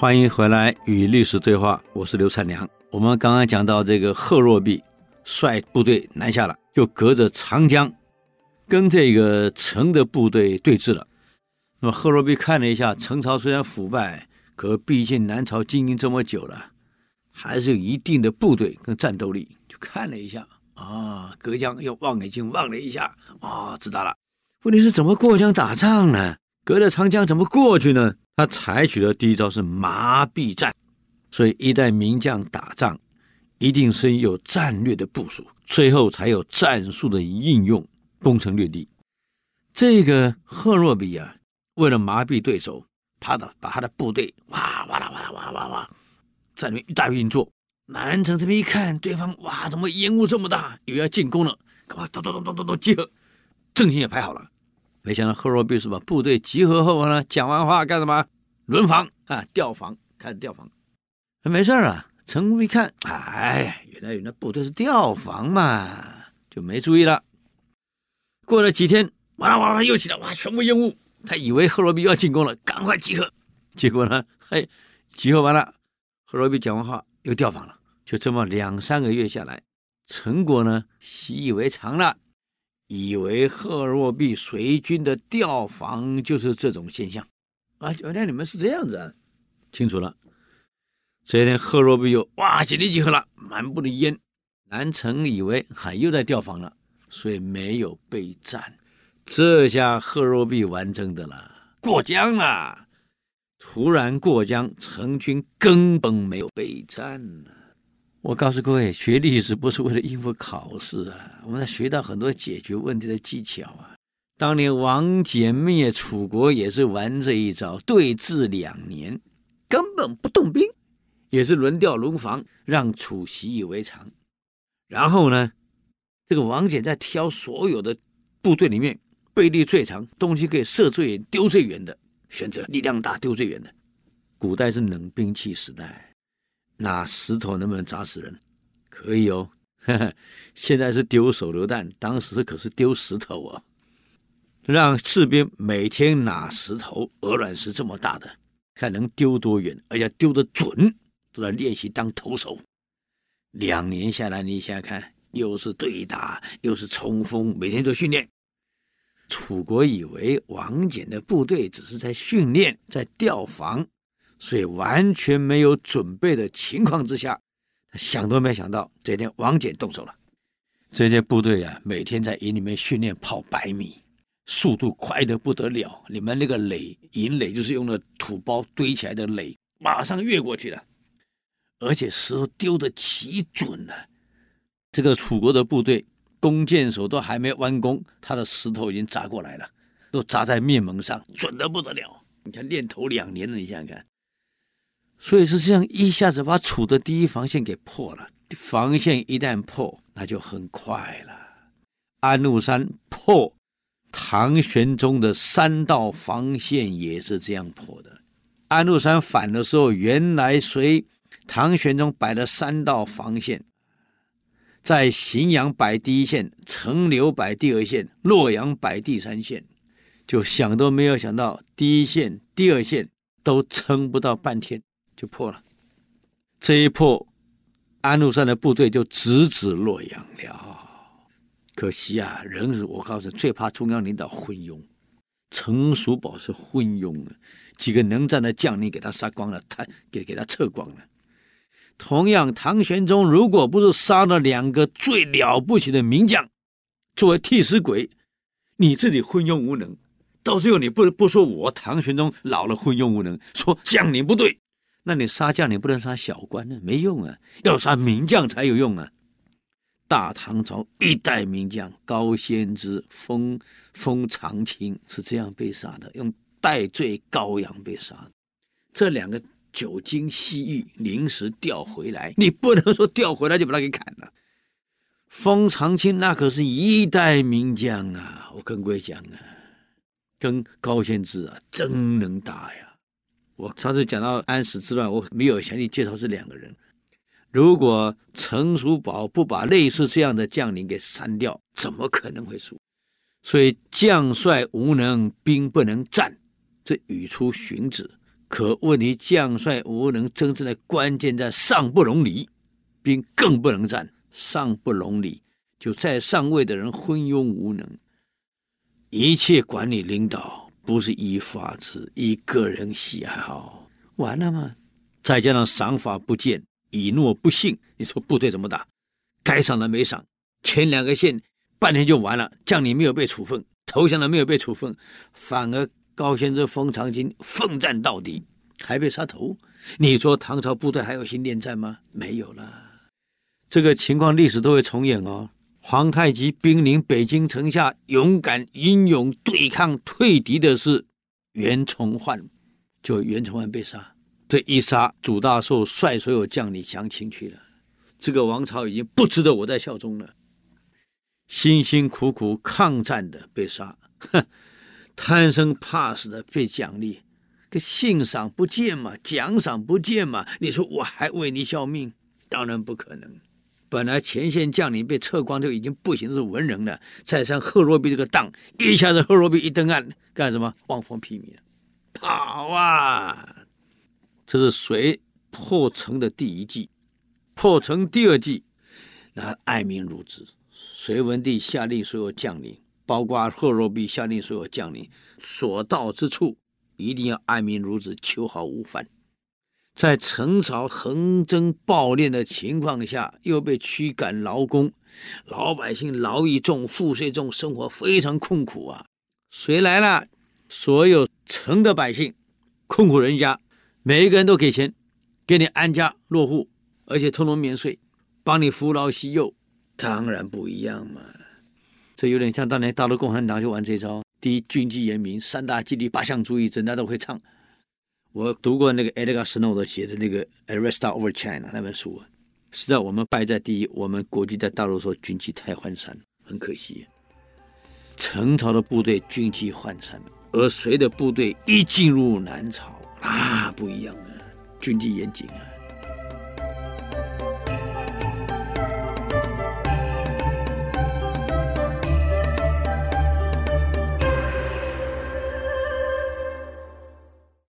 欢迎回来与历史对话，我是刘灿良。我们刚刚讲到这个贺若弼率部队南下了，就隔着长江，跟这个陈的部队对峙了。那么贺若弼看了一下，陈朝虽然腐败，可毕竟南朝经营这么久了，还是有一定的部队跟战斗力。就看了一下，啊，隔江又望远镜望了一下，啊，知道了。问题是怎么过江打仗呢？隔着长江怎么过去呢？他采取的第一招是麻痹战，所以一代名将打仗，一定是有战略的部署，最后才有战术的应用，攻城略地。这个赫若比啊，为了麻痹对手，他的把他的部队哇哇啦哇啦哇啦哇哇，在那边一大运作。南城这边一看，对方哇，怎么烟雾这么大，又要进攻了，干嘛咚咚咚咚咚咚集合，阵型也排好了。没想到赫若比是把部队集合后呢，讲完话干什么？轮防啊，调防，开始调防。没事啊，陈武一看，哎，原来原来部队是调防嘛，就没注意了。过了几天，哇哇啦，又起来，哇，全部烟雾。他以为赫罗比要进攻了，赶快集合。结果呢，嘿，集合完了，赫罗比讲完话又调防了。就这么两三个月下来，陈国呢习以为常了。以为赫若弼随军的调防就是这种现象啊！原来你们是这样子啊，清楚了。这一天贺若弼又哇，紧急集合了，满布的烟。南城以为还又在调防了，所以没有备战。这下贺若弼完整的了，过江了。突然过江，陈军根本没有备战呢。我告诉各位，学历史不是为了应付考试啊，我们在学到很多解决问题的技巧啊。当年王翦灭楚国也是玩这一招，对峙两年，根本不动兵，也是轮调轮防，让楚习以为常。然后呢，这个王翦在挑所有的部队里面，兵力最长、东西可以射最远、丢最远的，选择力量大、丢最远的。古代是冷兵器时代。那石头能不能砸死人？可以哦。呵呵，现在是丢手榴弹，当时可是丢石头啊！让士兵每天拿石头，鹅卵石这么大的，看能丢多远，而且丢得准，都在练习当投手。两年下来，你想想看，又是对打，又是冲锋，每天都训练。楚国以为王翦的部队只是在训练，在调防。所以完全没有准备的情况之下，他想都没想到，这天王翦动手了。这些部队啊，每天在营里面训练跑百米，速度快得不得了。你们那个垒，营垒就是用的土包堆起来的垒，马上越过去了，而且石头丢得奇准啊。这个楚国的部队，弓箭手都还没弯弓，他的石头已经砸过来了，都砸在面门上，准得不得了。你看练头两年了，你想想看。所以是这样，一下子把楚的第一防线给破了。防线一旦破，那就很快了。安禄山破，唐玄宗的三道防线也是这样破的。安禄山反的时候，原来随唐玄宗摆了三道防线，在荥阳摆第一线，陈留摆第二线，洛阳摆第三线，就想都没有想到，第一线、第二线都撑不到半天。就破了，这一破，安禄山的部队就直指洛阳了。可惜啊，人是我告诉你，最怕中央领导昏庸。陈叔宝是昏庸啊，几个能战的将领给他杀光了，他给给他撤光了。同样，唐玄宗如果不是杀了两个最了不起的名将作为替死鬼，你自己昏庸无能，到最后你不不说我唐玄宗老了昏庸无能，说将领不对。那你杀将，领不能杀小官呢？没用啊，要杀名将才有用啊！大唐朝一代名将高仙芝、封封长清是这样被杀的，用戴罪羔羊被杀。这两个久经西域，临时调回来，你不能说调回来就把他给砍了。封长清那可是一代名将啊！我跟各位讲啊，跟高仙芝啊，真能打呀！我上次讲到安史之乱，我没有详细介绍这两个人。如果陈叔宝不把类似这样的将领给删掉，怎么可能会输？所以将帅无能，兵不能战，这语出荀子。可问题将帅无能，真正的关键在上不容礼，兵更不能战。上不容礼，就在上位的人昏庸无能。一切管理领导不是依法治，依个人喜好，完了吗？再加上赏罚不见，以诺不信，你说部队怎么打？该赏的没赏，前两个县半天就完了，将领没有被处分，投降的没有被处分，反而高仙芝、封长清奋战到底，还被杀头。你说唐朝部队还有心恋战吗？没有了。这个情况历史都会重演哦。皇太极兵临北京城下，勇敢英勇对抗退敌的是袁崇焕，就袁崇焕被杀。这一杀，主大寿率所有将领降清去了。这个王朝已经不值得我再效忠了。辛辛苦苦抗战的被杀，哼，贪生怕死的被奖励，个信赏不见嘛，奖赏不见嘛。你说我还为你效命？当然不可能。本来前线将领被撤光就已经不行，是文人了。再上贺若弼这个当，一下子贺若弼一登岸，干什么？望风披靡，跑啊！这是隋破城的第一计，破城第二计，那爱民如子。隋文帝下令所有将领，包括贺若弼，下令所有将领，所到之处一定要爱民如子，秋毫无犯。在陈朝横征暴敛的情况下，又被驱赶劳工，老百姓劳役重、赋税重，生活非常困苦啊！谁来了？所有城的百姓，困苦人家，每一个人都给钱，给你安家落户，而且通通免税，帮你扶老携幼。当然不一样嘛！这有点像当年大陆共产党就玩这招：第一，军纪严明；三大纪律，八项注意，整大家都会唱。我读过那个 Edgar Snow 写的那个《Arrest Over China》那本书，实在我们败在第一，我们国际在大陆说军纪太涣散，很可惜。陈朝的部队军纪涣散，而隋的部队一进入南朝啊，不一样啊，军纪严谨啊。